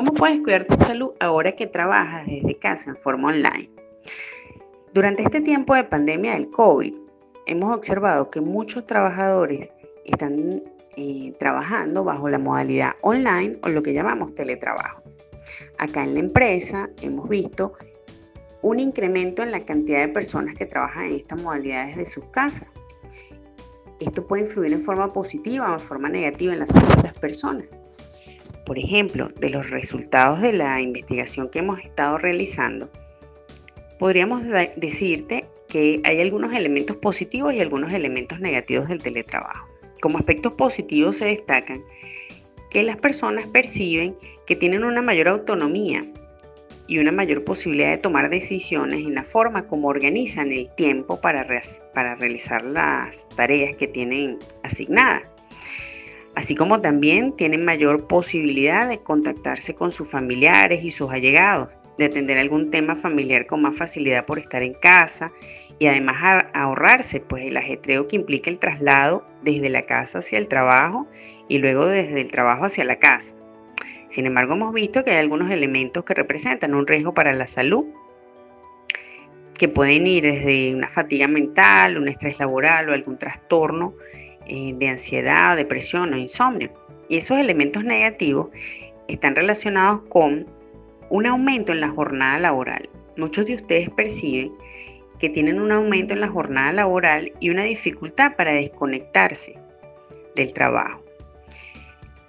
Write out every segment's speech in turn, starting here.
¿Cómo puedes cuidar tu salud ahora que trabajas desde casa en forma online? Durante este tiempo de pandemia del COVID, hemos observado que muchos trabajadores están eh, trabajando bajo la modalidad online o lo que llamamos teletrabajo. Acá en la empresa hemos visto un incremento en la cantidad de personas que trabajan en estas modalidades de sus casas. Esto puede influir en forma positiva o en forma negativa en la salud de las personas. Por ejemplo, de los resultados de la investigación que hemos estado realizando, podríamos decirte que hay algunos elementos positivos y algunos elementos negativos del teletrabajo. Como aspectos positivos se destacan que las personas perciben que tienen una mayor autonomía y una mayor posibilidad de tomar decisiones en la forma como organizan el tiempo para, realizar las tareas que tienen asignadas. Así como también tienen mayor posibilidad de contactarse con sus familiares y sus allegados, de atender algún tema familiar con más facilidad por estar en casa y además ahorrarse pues el ajetreo que implica el traslado desde la casa hacia el trabajo y luego desde el trabajo hacia la casa. Sin embargo, hemos visto que hay algunos elementos que representan un riesgo para la salud, que pueden ir desde una fatiga mental, un estrés laboral o algún trastorno eh, de ansiedad, depresión o insomnio. Y esos elementos negativos están relacionados con un aumento en la jornada laboral. Muchos de ustedes perciben que tienen un aumento en la jornada laboral y una dificultad para desconectarse del trabajo.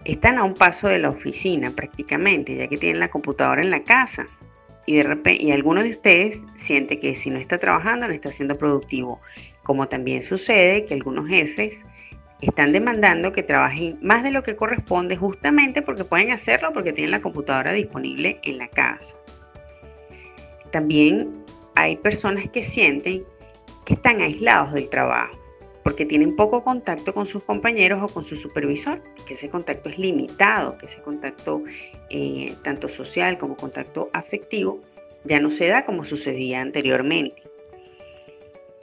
Están a un paso de la oficina prácticamente, ya que tienen la computadora en la casa y de repente y algunos de ustedes siente que si no está trabajando no está siendo productivo, como también sucede que algunos jefes están demandando que trabajen más de lo que corresponde justamente porque pueden hacerlo porque tienen la computadora disponible en la casa. También hay personas que sienten que están aislados del trabajo porque tienen poco contacto con sus compañeros o con su supervisor, que ese contacto es limitado, que ese contacto eh, tanto social como contacto afectivo ya no se da como sucedía anteriormente.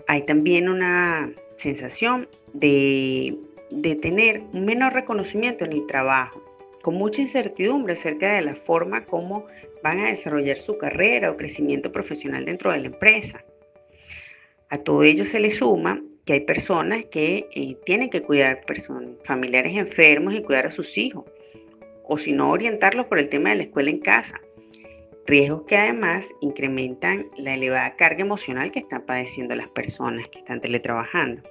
Hay también una sensación de, de tener un menor reconocimiento en el trabajo, con mucha incertidumbre acerca de la forma como van a desarrollar su carrera o crecimiento profesional dentro de la empresa. A todo ello se le suma que hay personas que eh, tienen que cuidar personas, familiares enfermos y cuidar a sus hijos, o si no, orientarlos por el tema de la escuela en casa. Riesgos que además incrementan la elevada carga emocional que están padeciendo las personas que están teletrabajando.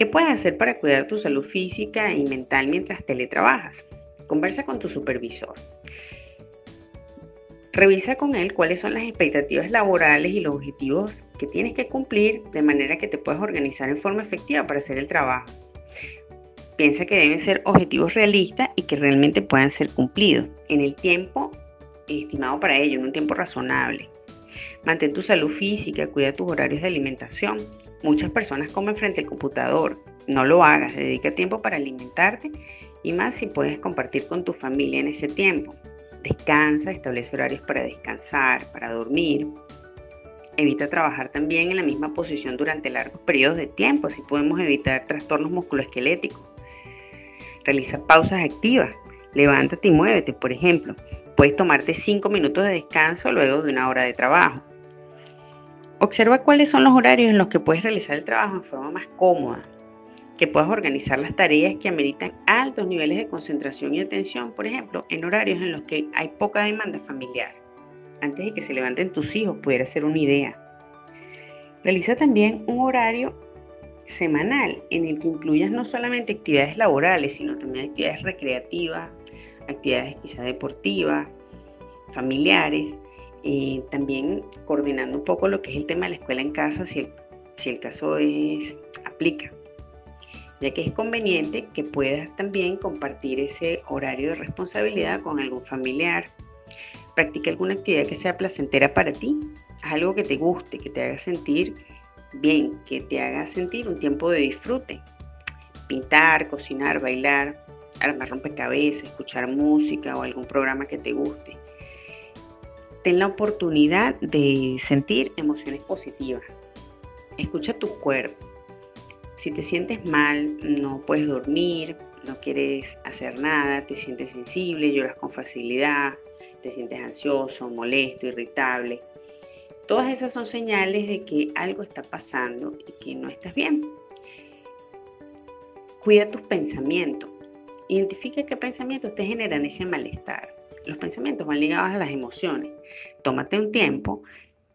¿Qué puedes hacer para cuidar tu salud física y mental mientras teletrabajas? Conversa con tu supervisor. Revisa con él cuáles son las expectativas laborales y los objetivos que tienes que cumplir de manera que te puedas organizar en forma efectiva para hacer el trabajo. Piensa que deben ser objetivos realistas y que realmente puedan ser cumplidos en el tiempo estimado para ello, en un tiempo razonable. Mantén tu salud física, cuida tus horarios de alimentación. Muchas personas comen frente al computador. No lo hagas, dedica tiempo para alimentarte y más si puedes compartir con tu familia en ese tiempo. Descansa, establece horarios para descansar, para dormir. Evita trabajar también en la misma posición durante largos periodos de tiempo, así podemos evitar trastornos musculoesqueléticos. Realiza pausas activas. Levántate y muévete, por ejemplo. Puedes tomarte 5 minutos de descanso luego de una hora de trabajo. Observa cuáles son los horarios en los que puedes realizar el trabajo en forma más cómoda que puedas organizar las tareas que ameritan altos niveles de concentración y atención, por ejemplo, en horarios en los que hay poca demanda familiar. Antes de que se levanten tus hijos, pudiera ser una idea. Realiza también un horario semanal en el que incluyas no solamente actividades laborales, sino también actividades recreativas, actividades quizá deportivas, familiares, eh, también coordinando un poco lo que es el tema de la escuela en casa, si el, caso es, aplica ya que es conveniente que puedas también compartir ese horario de responsabilidad con algún familiar. Practica alguna actividad que sea placentera para ti, algo que te guste, que te haga sentir bien, que te haga sentir un tiempo de disfrute. Pintar, cocinar, bailar, armar rompecabezas, escuchar música o algún programa que te guste. Ten la oportunidad de sentir emociones positivas. Escucha tu cuerpo si te sientes mal, no puedes dormir, no quieres hacer nada, te sientes sensible, lloras con facilidad, te sientes ansioso, molesto, irritable. Todas esas son señales de que algo está pasando y que no estás bien. Cuida tus pensamientos. Identifica qué pensamientos te generan ese malestar. Los pensamientos van ligados a las emociones. Tómate un tiempo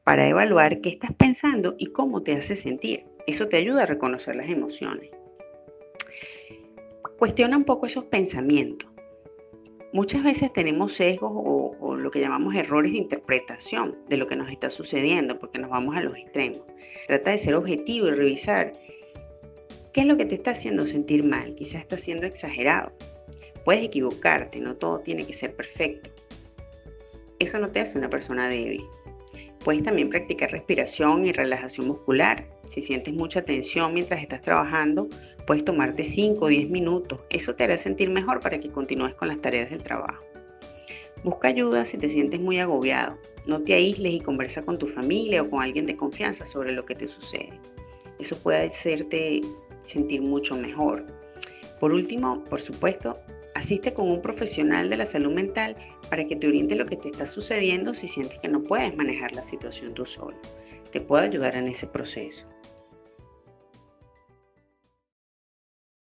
para evaluar qué estás pensando y cómo te hace sentir. Eso te ayuda a reconocer las emociones. Cuestiona un poco esos pensamientos. Muchas veces tenemos sesgos o, lo que llamamos errores de interpretación de lo que nos está sucediendo porque nos vamos a los extremos. Trata de ser objetivo y revisar qué es lo que te está haciendo sentir mal. Quizás está siendo exagerado. Puedes equivocarte, no todo tiene que ser perfecto. Eso no te hace una persona débil. Puedes también practicar respiración y relajación muscular. Si sientes mucha tensión mientras estás trabajando, puedes tomarte 5 o 10 minutos. Eso te hará sentir mejor para que continúes con las tareas del trabajo. Busca ayuda si te sientes muy agobiado. No te aísles y conversa con tu familia o con alguien de confianza sobre lo que te sucede. Eso puede hacerte sentir mucho mejor. Por último, por supuesto, Asiste con un profesional de la salud mental para que te oriente lo que te está sucediendo si sientes que no puedes manejar la situación tú solo. Te puedo ayudar en ese proceso.